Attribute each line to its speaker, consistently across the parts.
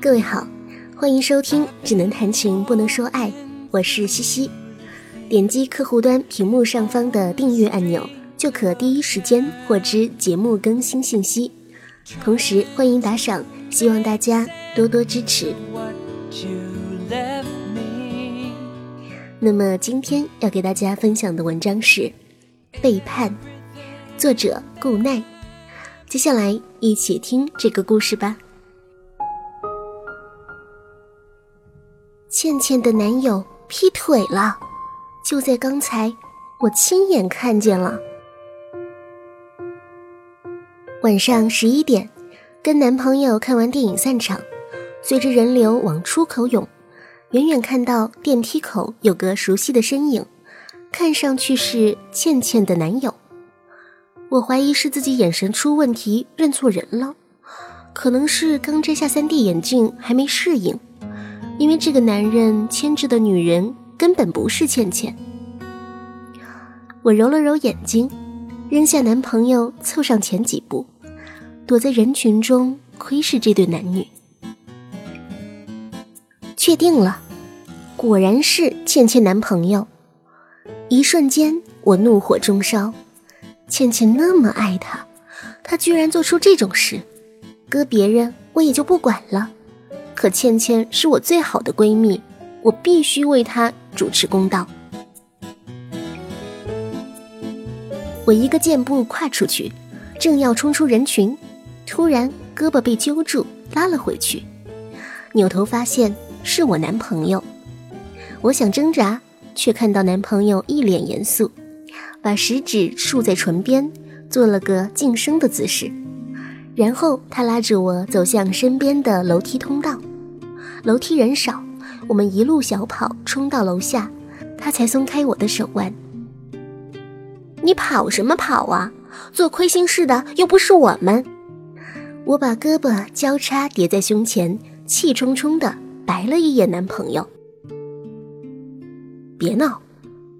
Speaker 1: 各位好，欢迎收听《只能谈情不能说爱》，我是西西。点击客户端屏幕上方的订阅按钮，就可第一时间获知节目更新信息。同时欢迎打赏，希望大家多多支持。那么今天要给大家分享的文章是《背叛》，作者顾奈。接下来一起听这个故事吧。倩倩的男友劈腿了，就在刚才，我亲眼看见了。晚上十一点，跟男朋友看完电影散场，随着人流往出口涌，远远看到电梯口有个熟悉的身影，看上去是倩倩的男友。我怀疑是自己眼神出问题，认错人了。可能是刚摘下 3D 眼镜还没适应，因为这个男人牵制的女人根本不是倩倩。我揉了揉眼睛，扔下男朋友，凑上前几步，躲在人群中窥视这对男女。确定了，果然是倩倩男朋友。一瞬间，我怒火中烧。倩倩那么爱他，他居然做出这种事，搁别人我也就不管了，可倩倩是我最好的闺蜜，我必须为她主持公道。我一个箭步跨出去，正要冲出人群，突然胳膊被揪住，拉了回去，扭头发现是我男朋友，我想挣扎，却看到男朋友一脸严肃。把食指竖在唇边，做了个噤声的姿势，然后他拉着我走向身边的楼梯通道。楼梯人少，我们一路小跑冲到楼下，他才松开我的手腕。你跑什么跑啊？做亏心事的又不是我们。我把胳膊交叉叠在胸前，气冲冲的白了一眼男朋友。别闹，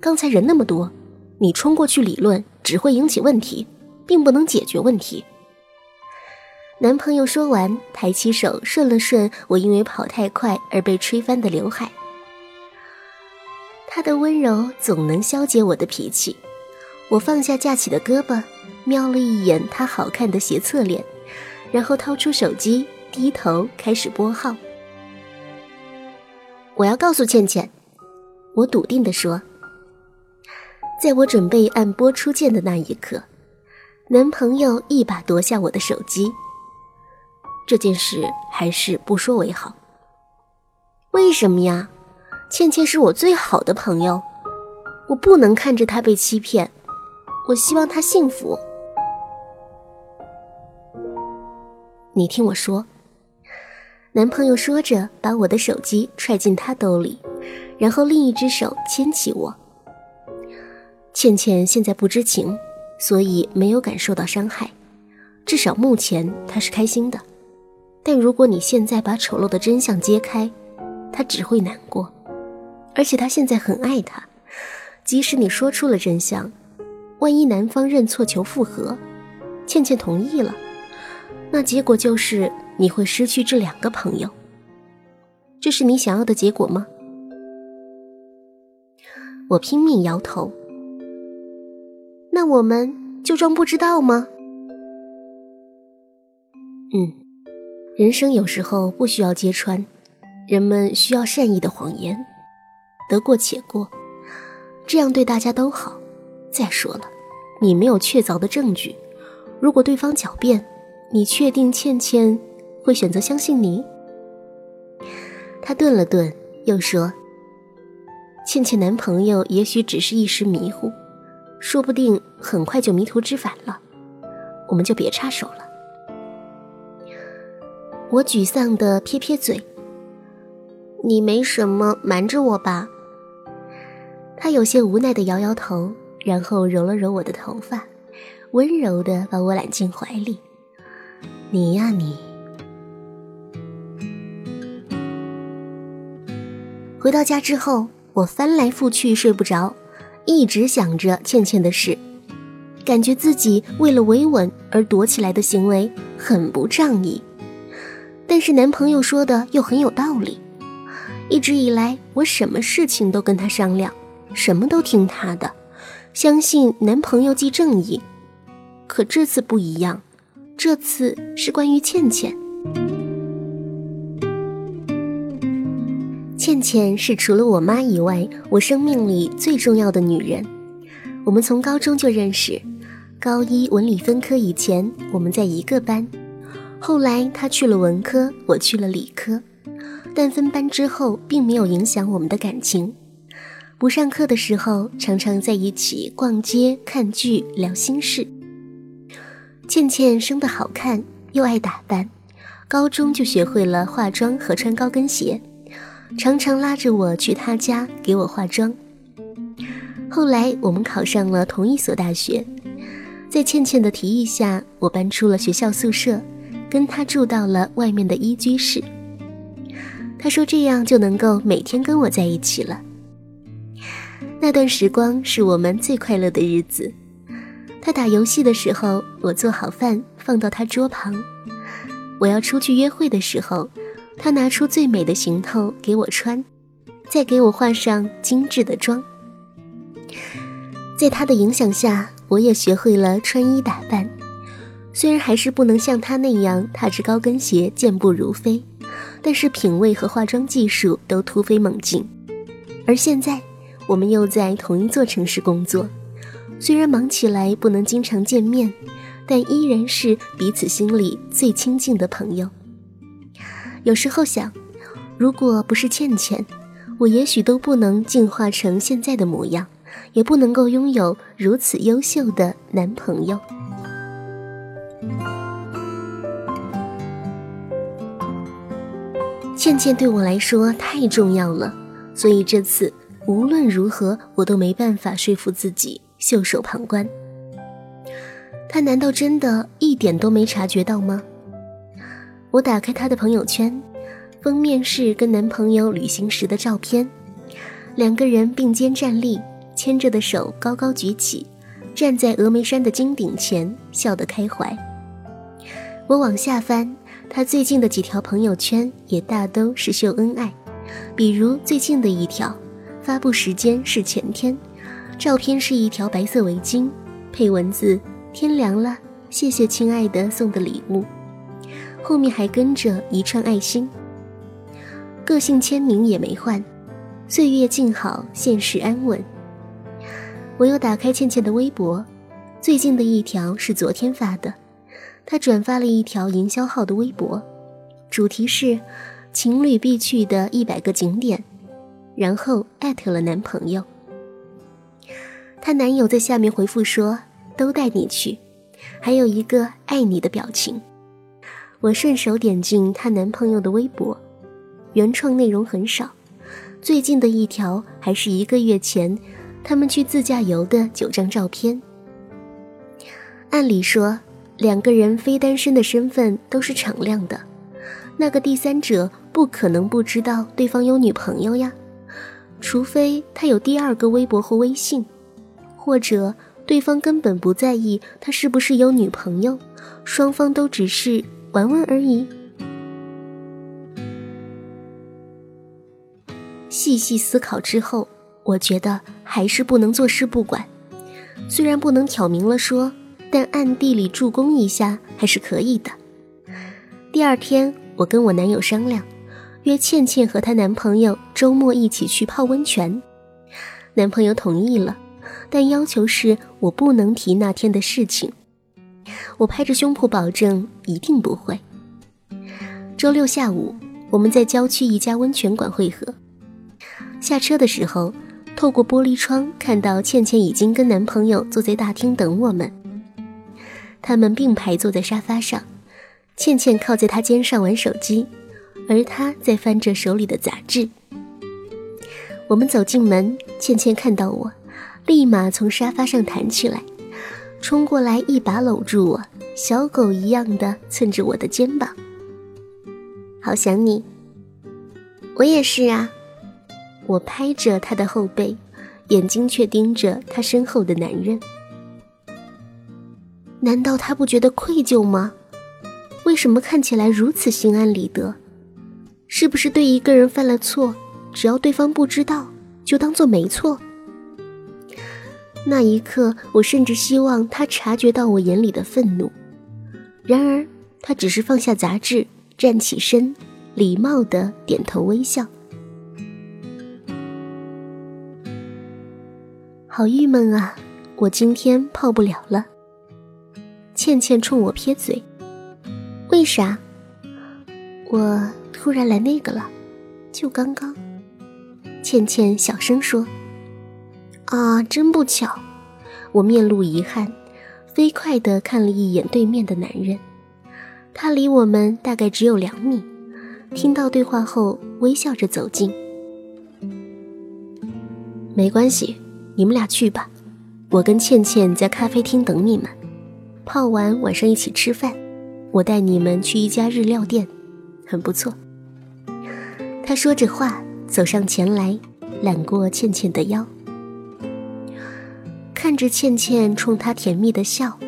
Speaker 1: 刚才人那么多。你冲过去理论只会引起问题，并不能解决问题。男朋友说完，抬起手顺了顺我因为跑太快而被吹翻的刘海。他的温柔总能消解我的脾气。我放下架起的胳膊，瞄了一眼他好看的斜侧脸，然后掏出手机，低头开始拨号。我要告诉倩倩，我笃定地说。在我准备按播出键的那一刻，男朋友一把夺下我的手机。这件事还是不说为好。为什么呀？倩倩是我最好的朋友，我不能看着她被欺骗。我希望她幸福。你听我说。男朋友说着，把我的手机揣进他兜里，然后另一只手牵起我。倩倩现在不知情，所以没有感受到伤害，至少目前她是开心的。但如果你现在把丑陋的真相揭开，他只会难过。而且他现在很爱他，即使你说出了真相，万一男方认错求复合，倩倩同意了，那结果就是你会失去这两个朋友。这是你想要的结果吗？我拼命摇头。那我们就装不知道吗？嗯，人生有时候不需要揭穿，人们需要善意的谎言，得过且过，这样对大家都好。再说了，你没有确凿的证据，如果对方狡辩，你确定倩倩会选择相信你？他顿了顿，又说：“倩倩男朋友也许只是一时迷糊。”说不定很快就迷途知返了，我们就别插手了。我沮丧的撇撇嘴：“你没什么瞒着我吧？”他有些无奈的摇摇头，然后揉了揉我的头发，温柔的把我揽进怀里。“你呀你。”回到家之后，我翻来覆去睡不着。一直想着倩倩的事，感觉自己为了维稳而躲起来的行为很不仗义。但是男朋友说的又很有道理。一直以来，我什么事情都跟他商量，什么都听他的，相信男朋友既正义。可这次不一样，这次是关于倩倩。倩倩是除了我妈以外，我生命里最重要的女人。我们从高中就认识，高一文理分科以前，我们在一个班。后来他去了文科，我去了理科。但分班之后，并没有影响我们的感情。不上课的时候，常常在一起逛街、看剧、聊心事。倩倩生得好看，又爱打扮，高中就学会了化妆和穿高跟鞋，常常拉着我去她家给我化妆。后来我们考上了同一所大学，在倩倩的提议下，我搬出了学校宿舍，跟他住到了外面的一居室。他说：“这样就能够每天跟我在一起了。”那段时光是我们最快乐的日子。他打游戏的时候，我做好饭放到他桌旁；我要出去约会的时候，他拿出最美的行头给我穿，再给我化上精致的妆。在他的影响下，我也学会了穿衣打扮，虽然还是不能像他那样踏着高跟鞋健步如飞。但是品味和化妆技术都突飞猛进，而现在我们又在同一座城市工作，虽然忙起来不能经常见面，但依然是彼此心里最亲近的朋友。有时候想，如果不是倩倩，我也许都不能进化成现在的模样，也不能够拥有如此优秀的男朋友。倩倩对我来说太重要了，所以这次无论如何，我都没办法说服自己袖手旁观。她难道真的一点都没察觉到吗？我打开她的朋友圈，封面是跟男朋友旅行时的照片，两个人并肩站立，牵着的手高高举起，站在峨眉山的金顶前，笑得开怀。我往下翻。他最近的几条朋友圈也大都是秀恩爱，比如最近的一条，发布时间是前天，照片是一条白色围巾，配文字“天凉了，谢谢亲爱的送的礼物”，后面还跟着一串爱心。个性签名也没换，岁月静好，现实安稳。我又打开倩倩的微博，最近的一条是昨天发的。她转发了一条营销号的微博，主题是“情侣必去的一百个景点”，然后艾特了男朋友。她男友在下面回复说：“都带你去”，还有一个爱你的表情。我顺手点进她男朋友的微博，原创内容很少，最近的一条还是一个月前他们去自驾游的九张照片。按理说。两个人非单身的身份都是敞亮的，那个第三者不可能不知道对方有女朋友呀，除非他有第二个微博或微信，或者对方根本不在意他是不是有女朋友，双方都只是玩玩而已。细细思考之后，我觉得还是不能坐视不管，虽然不能挑明了说。但暗地里助攻一下还是可以的。第二天，我跟我男友商量，约倩倩和她男朋友周末一起去泡温泉。男朋友同意了，但要求是我不能提那天的事情。我拍着胸脯保证一定不会。周六下午，我们在郊区一家温泉馆汇合。下车的时候，透过玻璃窗看到倩倩已经跟男朋友坐在大厅等我们。他们并排坐在沙发上，倩倩靠在他肩上玩手机，而他在翻着手里的杂志。我们走进门，倩倩看到我，立马从沙发上弹起来，冲过来一把搂住我，小狗一样的蹭着我的肩膀。好想你，我也是啊。我拍着他的后背，眼睛却盯着他身后的男人。难道他不觉得愧疚吗？为什么看起来如此心安理得？是不是对一个人犯了错，只要对方不知道，就当做没错？那一刻，我甚至希望他察觉到我眼里的愤怒。然而，他只是放下杂志，站起身，礼貌的点头微笑。好郁闷啊！我今天泡不了了。倩倩冲我撇嘴：“为啥？”我突然来那个了，就刚刚。倩倩小声说。啊，真不巧！我面露遗憾，飞快地看了一眼对面的男人，他离我们大概只有两米。听到对话后，微笑着走近。没关系，你们俩去吧，我跟倩倩在咖啡厅等你们。泡完晚上一起吃饭，我带你们去一家日料店，很不错。他说着话，走上前来，揽过倩倩的腰。看着倩倩冲他甜蜜的笑，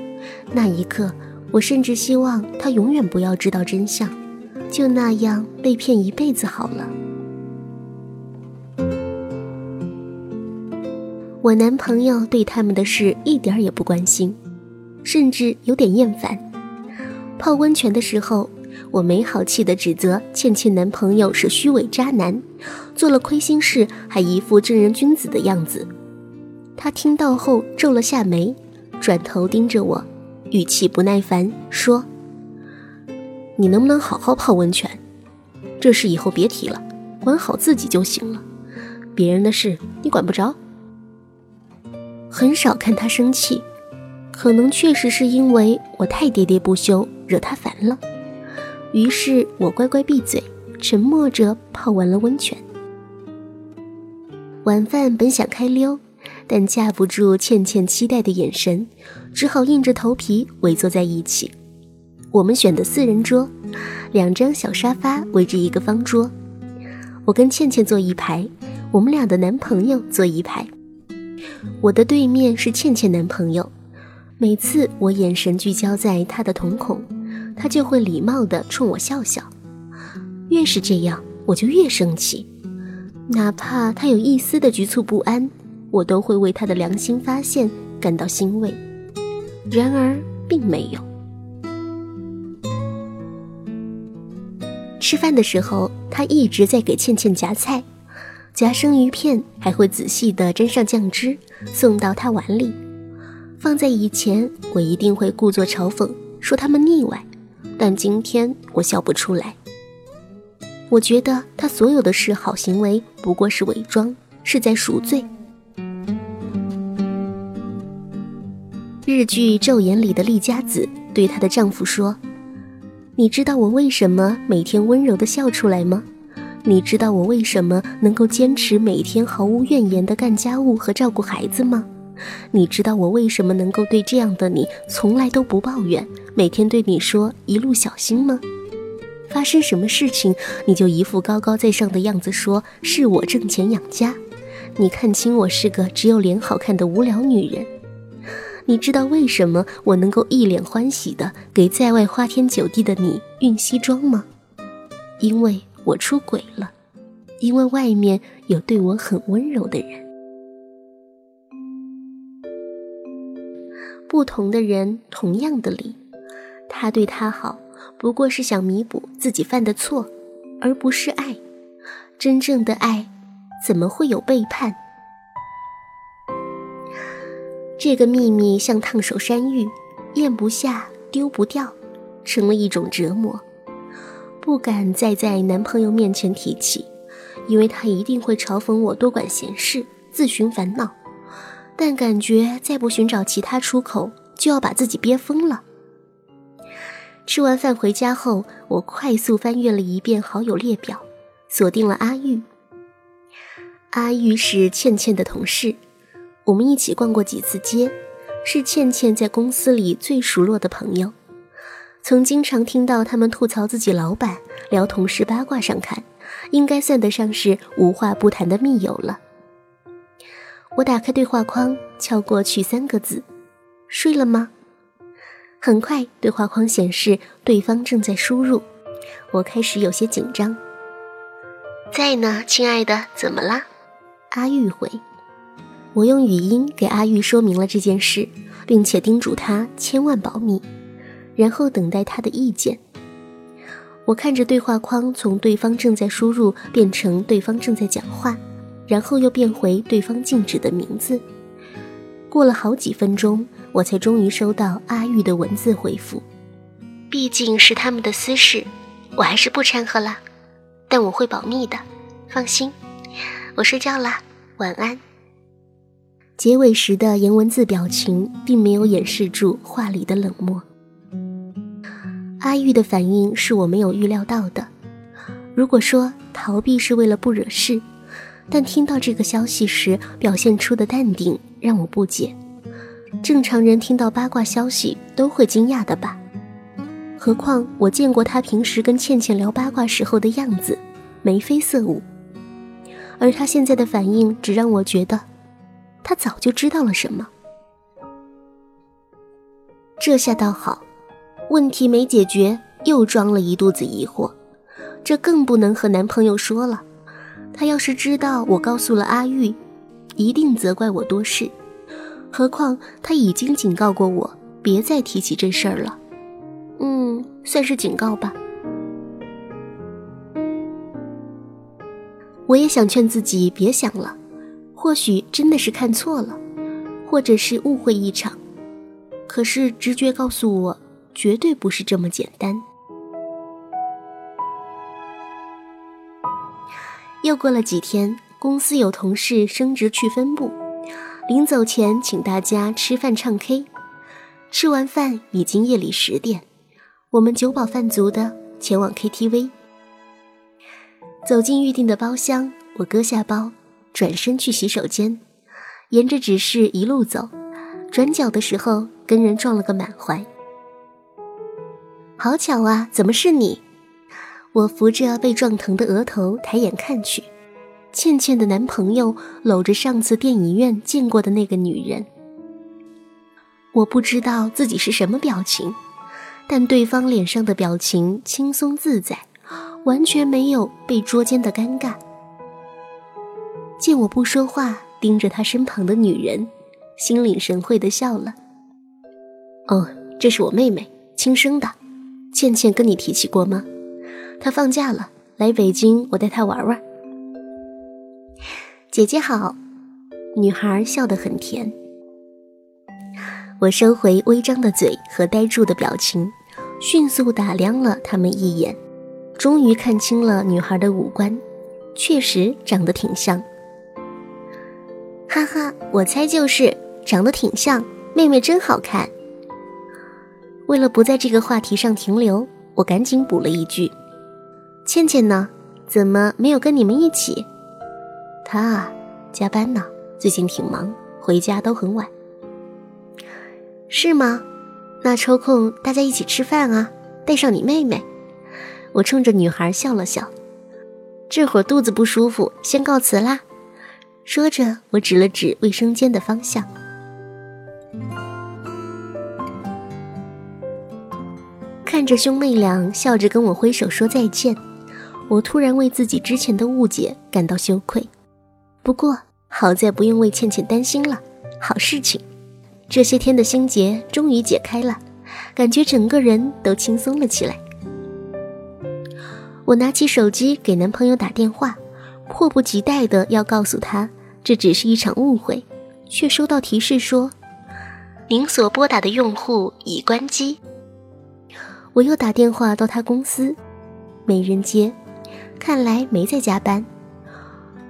Speaker 1: 那一刻，我甚至希望他永远不要知道真相，就那样被骗一辈子好了。我男朋友对他们的事一点也不关心，甚至有点厌烦。泡温泉的时候，我没好气地指责倩倩男朋友是虚伪渣男，做了亏心事还一副正人君子的样子。他听到后皱了下眉，转头盯着我，语气不耐烦说：“你能不能好好泡温泉？这事以后别提了，管好自己就行了。别人的事你管不着。”很少看他生气，可能确实是因为我太喋喋不休，惹他烦了。于是我乖乖闭嘴，沉默着泡完了温泉。晚饭本想开溜。但架不住倩倩期待的眼神，只好硬着头皮围坐在一起。我们选的四人桌，两张小沙发围着一个方桌。我跟倩倩坐一排，我们俩的男朋友坐一排。我的对面是倩倩男朋友。每次我眼神聚焦在他的瞳孔，他就会礼貌地冲我笑笑。越是这样，我就越生气，哪怕他有一丝的局促不安。我都会为他的良心发现感到欣慰，然而并没有。吃饭的时候，他一直在给倩倩夹菜，夹生鱼片还会仔细的沾上酱汁，送到她碗里。放在以前，我一定会故作嘲讽，说他们腻歪，但今天我笑不出来。我觉得他所有的示好行为不过是伪装，是在赎罪。日剧《昼颜》里的丽佳子对她的丈夫说：“你知道我为什么每天温柔的笑出来吗？你知道我为什么能够坚持每天毫无怨言的干家务和照顾孩子吗？你知道我为什么能够对这样的你从来都不抱怨，每天对你说一路小心吗？发生什么事情你就一副高高在上的样子，说是我挣钱养家？你看清我是个只有脸好看的无聊女人。”你知道为什么我能够一脸欢喜的给在外花天酒地的你熨西装吗？因为我出轨了，因为外面有对我很温柔的人。不同的人，同样的理。他对他好，不过是想弥补自己犯的错，而不是爱。真正的爱，怎么会有背叛？这个秘密像烫手山芋，咽不下，丢不掉，成了一种折磨。不敢再在男朋友面前提起，因为他一定会嘲讽我多管闲事、自寻烦恼。但感觉再不寻找其他出口，就要把自己憋疯了。吃完饭回家后，我快速翻阅了一遍好友列表，锁定了阿玉。阿玉是倩倩的同事。我们一起逛过几次街，是倩倩在公司里最熟络的朋友。从经常听到他们吐槽自己老板、聊同事八卦上看，应该算得上是无话不谈的密友了。我打开对话框，敲过去三个字：“睡了吗？”很快，对话框显示对方正在输入，我开始有些紧张。在呢，亲爱的，怎么啦？阿玉回。我用语音给阿玉说明了这件事，并且叮嘱他千万保密，然后等待他的意见。我看着对话框从对方正在输入变成对方正在讲话，然后又变回对方静止的名字。过了好几分钟，我才终于收到阿玉的文字回复。毕竟是他们的私事，我还是不掺和了，但我会保密的，放心。我睡觉了，晚安。结尾时的颜文字表情并没有掩饰住话里的冷漠。阿玉的反应是我没有预料到的。如果说逃避是为了不惹事，但听到这个消息时表现出的淡定让我不解。正常人听到八卦消息都会惊讶的吧？何况我见过他平时跟倩倩聊八卦时候的样子，眉飞色舞，而他现在的反应只让我觉得。他早就知道了什么，这下倒好，问题没解决，又装了一肚子疑惑，这更不能和男朋友说了。他要是知道我告诉了阿玉，一定责怪我多事。何况他已经警告过我，别再提起这事儿了。嗯，算是警告吧。我也想劝自己别想了。或许真的是看错了，或者是误会一场，可是直觉告诉我，绝对不是这么简单。又过了几天，公司有同事升职去分部，临走前请大家吃饭唱 K。吃完饭已经夜里十点，我们酒饱饭足的前往 KTV。走进预定的包厢，我搁下包。转身去洗手间，沿着指示一路走，转角的时候跟人撞了个满怀。好巧啊，怎么是你？我扶着被撞疼的额头，抬眼看去，倩倩的男朋友搂着上次电影院见过的那个女人。我不知道自己是什么表情，但对方脸上的表情轻松自在，完全没有被捉奸的尴尬。见我不说话，盯着他身旁的女人，心领神会的笑了。哦，这是我妹妹，亲生的。倩倩跟你提起过吗？他放假了，来北京，我带他玩玩。姐姐好，女孩笑得很甜。我收回微张的嘴和呆住的表情，迅速打量了他们一眼，终于看清了女孩的五官，确实长得挺像。哈哈，我猜就是长得挺像，妹妹真好看。为了不在这个话题上停留，我赶紧补了一句：“倩倩呢？怎么没有跟你们一起？”她啊，加班呢，最近挺忙，回家都很晚。是吗？那抽空大家一起吃饭啊，带上你妹妹。我冲着女孩笑了笑。这会儿肚子不舒服，先告辞啦。说着，我指了指卫生间的方向。看着兄妹俩笑着跟我挥手说再见，我突然为自己之前的误解感到羞愧。不过好在不用为倩倩担心了，好事情，这些天的心结终于解开了，感觉整个人都轻松了起来。我拿起手机给男朋友打电话。迫不及待的要告诉他，这只是一场误会，却收到提示说，您所拨打的用户已关机。我又打电话到他公司，没人接，看来没在加班。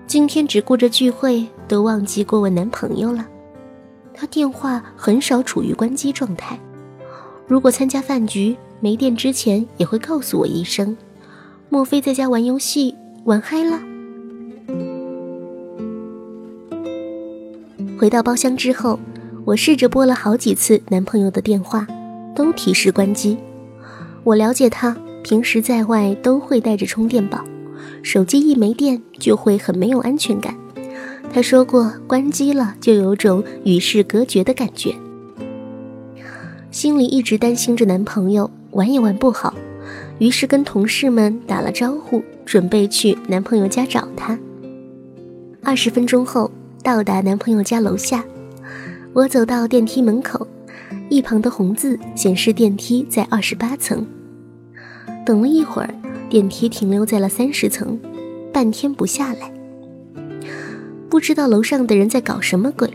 Speaker 1: 今天只顾着聚会，都忘记过问男朋友了。他电话很少处于关机状态，如果参加饭局没电之前也会告诉我一声。莫非在家玩游戏玩嗨了？回到包厢之后，我试着拨了好几次男朋友的电话，都提示关机。我了解他，平时在外都会带着充电宝，手机一没电就会很没有安全感。他说过，关机了就有种与世隔绝的感觉。心里一直担心着男朋友玩也玩不好，于是跟同事们打了招呼，准备去男朋友家找他。二十分钟后到达男朋友家楼下，我走到电梯门口，一旁的红字显示电梯在二十八层。等了一会儿，电梯停留在了三十层，半天不下来。不知道楼上的人在搞什么鬼。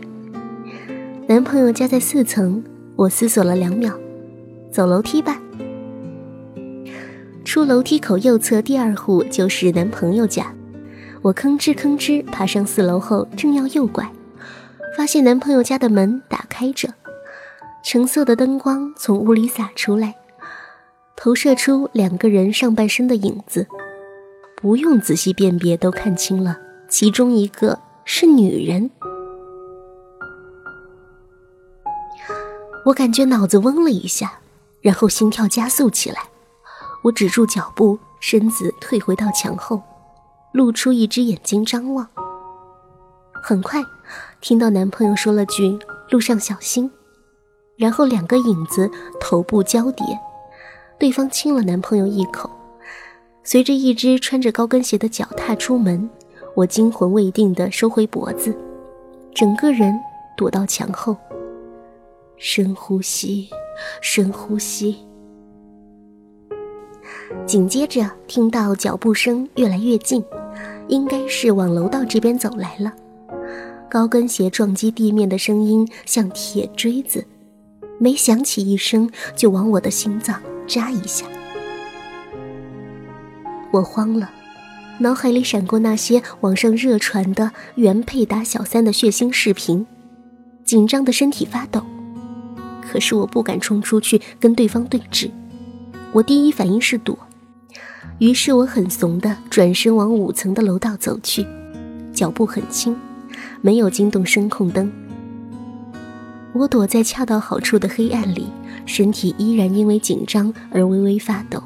Speaker 1: 男朋友家在四层，我思索了两秒，走楼梯吧。出楼梯口右侧第二户就是男朋友家，我吭哧吭哧爬上四楼后，正要右拐，发现男朋友家的门打开着，橙色的灯光从屋里洒出来，投射出两个人上半身的影子，不用仔细辨别都看清了，其中一个。是女人，我感觉脑子嗡了一下，然后心跳加速起来。我止住脚步，身子退回到墙后，露出一只眼睛张望。很快，听到男朋友说了句“路上小心”，然后两个影子头部交叠，对方亲了男朋友一口，随着一只穿着高跟鞋的脚踏出门。我惊魂未定地收回脖子，整个人躲到墙后。深呼吸，深呼吸。紧接着听到脚步声越来越近，应该是往楼道这边走来了。高跟鞋撞击地面的声音像铁锥子，没响起一声就往我的心脏扎一下。我慌了。脑海里闪过那些网上热传的原配打小三的血腥视频，紧张的身体发抖。可是我不敢冲出去跟对方对峙，我第一反应是躲。于是我很怂的转身往五层的楼道走去，脚步很轻，没有惊动声控灯。我躲在恰到好处的黑暗里，身体依然因为紧张而微微发抖。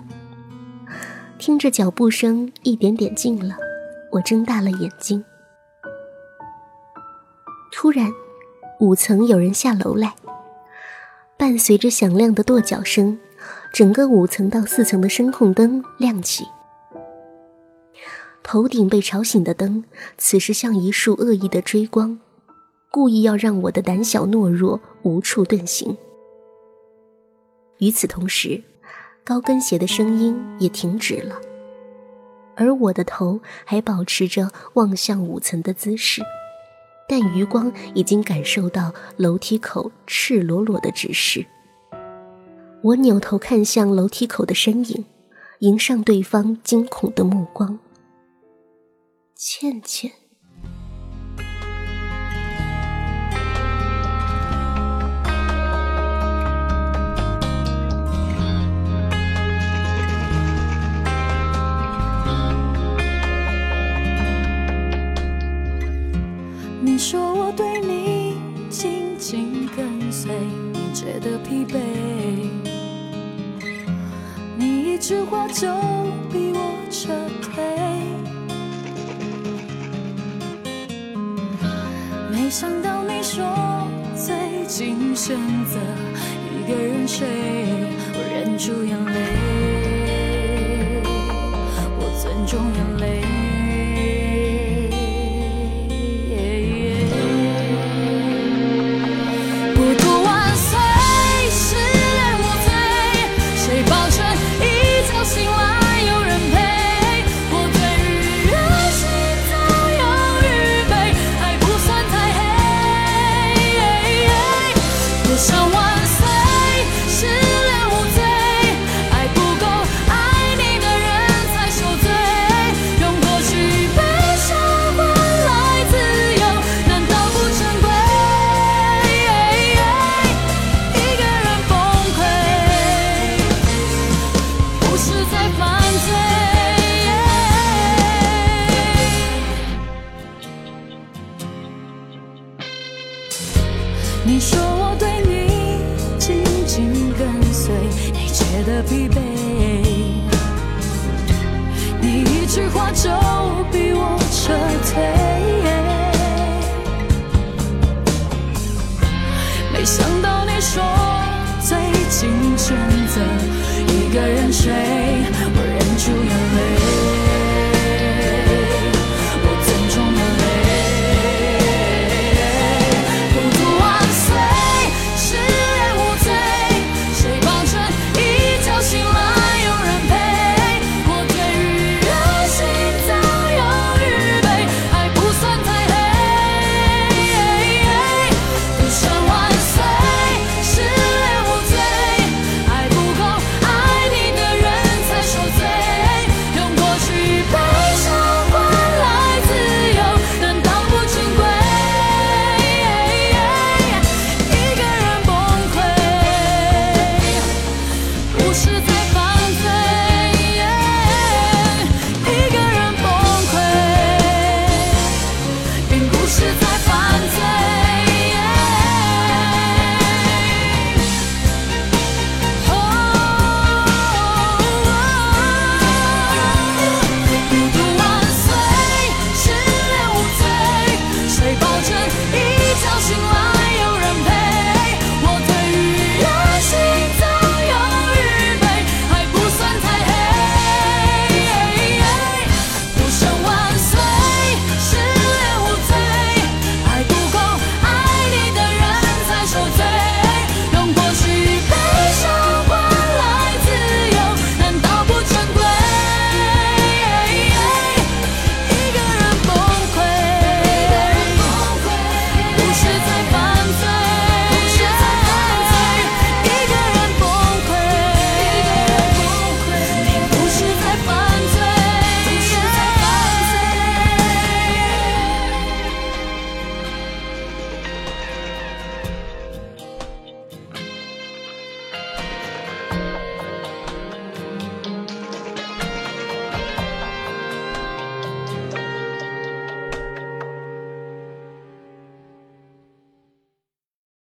Speaker 1: 听着脚步声一点点近了，我睁大了眼睛。突然，五层有人下楼来，伴随着响亮的跺脚声，整个五层到四层的声控灯亮起。头顶被吵醒的灯，此时像一束恶意的追光，故意要让我的胆小懦弱无处遁形。与此同时。高跟鞋的声音也停止了，而我的头还保持着望向五层的姿势，但余光已经感受到楼梯口赤裸裸的指示。我扭头看向楼梯口的身影，迎上对方惊恐的目光。倩倩。
Speaker 2: 你一句话就逼我撤退。没想到你说最近选择一个人睡，我忍住眼泪，你说我对你紧紧跟随，你觉得疲惫，你一句话就逼我撤退。没想到你说最近选择一个人睡，我。